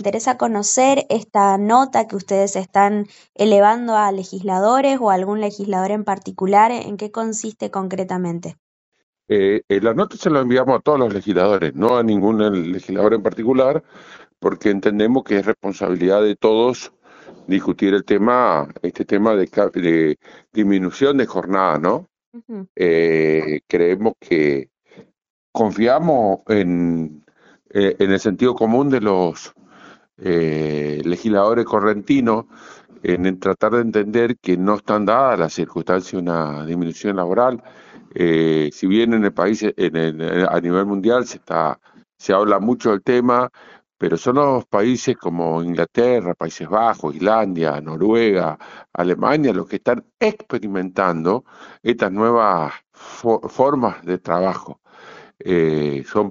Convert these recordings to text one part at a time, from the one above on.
interesa conocer esta nota que ustedes están elevando a legisladores o a algún legislador en particular. ¿En qué consiste concretamente? Eh, eh, la nota se la enviamos a todos los legisladores, no a ningún legislador en particular, porque entendemos que es responsabilidad de todos discutir el tema, este tema de, disminución de jornada, ¿no? Eh, creemos que confiamos en, en el sentido común de los eh, legisladores correntinos en, tratar de entender que no están dadas las circunstancias de una disminución laboral. Eh, si bien en el país, en a nivel mundial se está, se habla mucho del tema, pero son los países como Inglaterra, Países Bajos, Islandia, Noruega, Alemania los que están experimentando estas nuevas formas de trabajo. Eh, son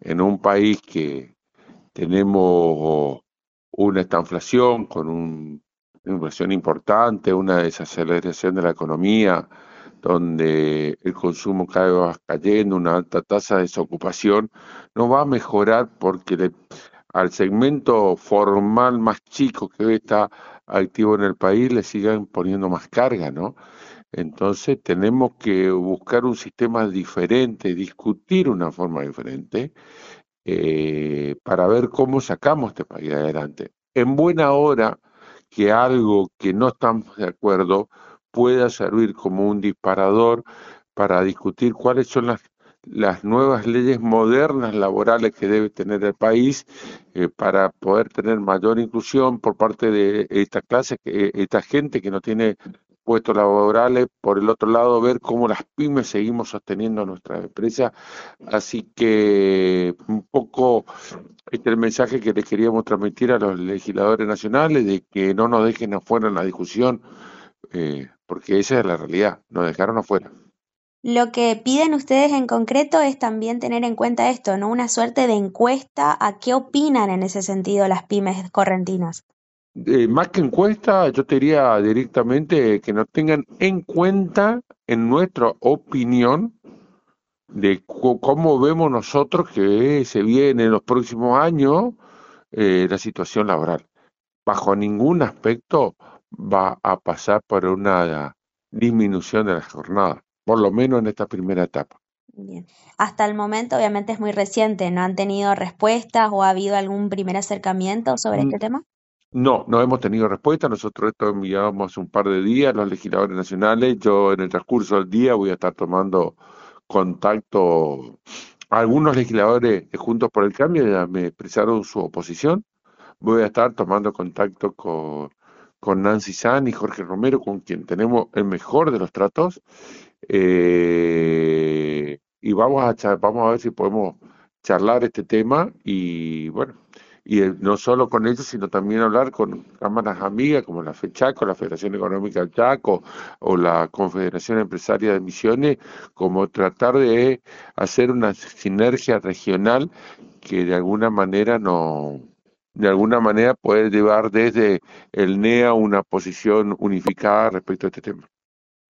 en un país que tenemos una estanflación con una inflación importante, una desaceleración de la economía, donde el consumo cada vez va cayendo, una alta tasa de desocupación, no va a mejorar porque al segmento formal más chico que hoy está activo en el país le sigan poniendo más carga, ¿no? Entonces tenemos que buscar un sistema diferente, discutir una forma diferente eh, para ver cómo sacamos este país adelante. En buena hora que algo que no estamos de acuerdo pueda servir como un disparador para discutir cuáles son las, las nuevas leyes modernas laborales que debe tener el país eh, para poder tener mayor inclusión por parte de esta clase, esta gente que no tiene puestos laborales, por el otro lado ver cómo las pymes seguimos sosteniendo nuestra empresa. Así que un poco este es el mensaje que les queríamos transmitir a los legisladores nacionales de que no nos dejen afuera en la discusión, eh, porque esa es la realidad, nos dejaron afuera. Lo que piden ustedes en concreto es también tener en cuenta esto, ¿no? Una suerte de encuesta a qué opinan en ese sentido las pymes correntinas. Eh, más que encuesta, yo te diría directamente que nos tengan en cuenta en nuestra opinión de cómo vemos nosotros que se viene en los próximos años eh, la situación laboral. Bajo ningún aspecto va a pasar por una disminución de la jornada, por lo menos en esta primera etapa. Bien. Hasta el momento, obviamente es muy reciente, ¿no han tenido respuestas o ha habido algún primer acercamiento sobre este tema? No, no hemos tenido respuesta. Nosotros esto enviamos un par de días los legisladores nacionales. Yo en el transcurso del día voy a estar tomando contacto. Algunos legisladores Juntos por el Cambio ya me expresaron su oposición. Voy a estar tomando contacto con, con Nancy San y Jorge Romero, con quien tenemos el mejor de los tratos. Eh, y vamos a, vamos a ver si podemos charlar este tema y bueno, y no solo con ellos, sino también hablar con cámaras amigas como la FECHACO, la Federación Económica del Chaco o la Confederación Empresaria de Misiones, como tratar de hacer una sinergia regional que de alguna manera no de alguna manera puede llevar desde el NEA una posición unificada respecto a este tema.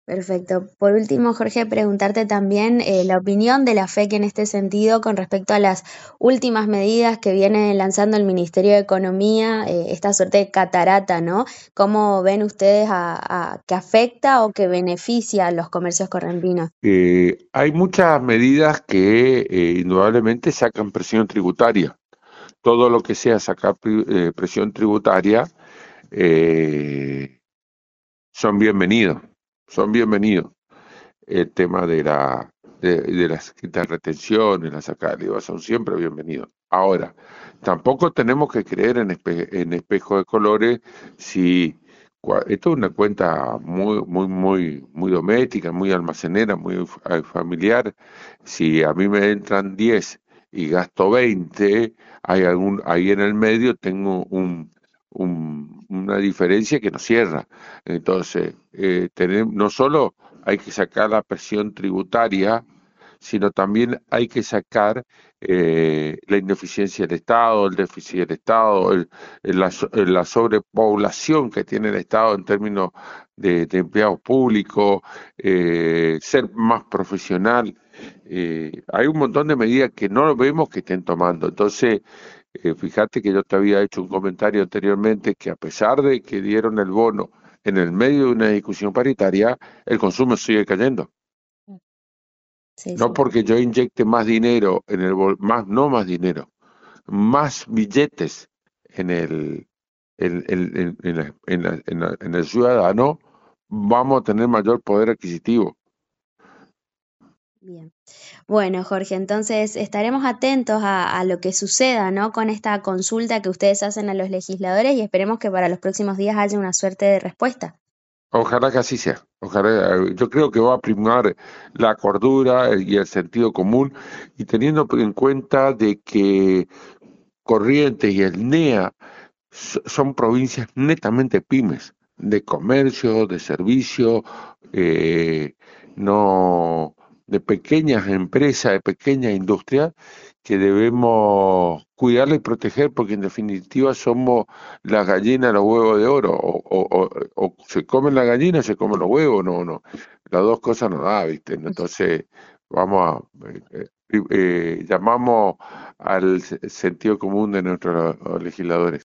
Perfecto. Por último, Jorge, preguntarte también eh, la opinión de la FEC en este sentido con respecto a las últimas medidas que viene lanzando el Ministerio de Economía, eh, esta suerte de catarata, ¿no? ¿Cómo ven ustedes a, que afecta o que beneficia a los comercios correntinos? Eh, hay muchas medidas que indudablemente sacan presión tributaria. Todo lo que sea sacar presión tributaria son bienvenidos son bienvenidos. El tema de la de, de las retenciones, la sacada de IVA, son siempre bienvenidos. Ahora, tampoco tenemos que creer en, en espejo de colores si esto es una cuenta muy, muy, muy, muy doméstica, muy almacenera, muy familiar. Si a mí me entran 10 y gasto 20, hay algún, ahí en el medio tengo un, una diferencia que nos cierra. Entonces, eh, tenemos, no solo hay que sacar la presión tributaria, sino también hay que sacar eh, la ineficiencia del Estado, el déficit del Estado, la, sobrepoblación que tiene el Estado en términos de, empleados públicos, eh, ser más profesional. hay un montón de medidas que no vemos que estén tomando. Entonces, eh, fíjate que yo te había hecho un comentario anteriormente que a pesar de que dieron el bono en el medio de una discusión paritaria, el consumo sigue cayendo. no porque yo inyecte más dinero en el más no más dinero, más billetes en el en, en, en el ciudadano, vamos a tener mayor poder adquisitivo. Bien. Bueno, Jorge, entonces estaremos atentos a, lo que suceda, ¿no? Con esta consulta que ustedes hacen a los legisladores y esperemos que para los próximos días haya una suerte de respuesta. Ojalá que así sea. Ojalá, yo creo que va a primar la cordura y el sentido común y teniendo en cuenta de que Corrientes y el NEA son provincias netamente pymes, de comercio, de servicio, eh, no de pequeñas empresas, de pequeña industria, que debemos cuidarla y proteger porque en definitiva somos la gallina, los huevos de oro, o, o, se comen la gallina o se comen los huevos, no, no, las dos cosas no da, ¿viste? Entonces, vamos a, eh, eh, llamamos al sentido común de nuestros legisladores.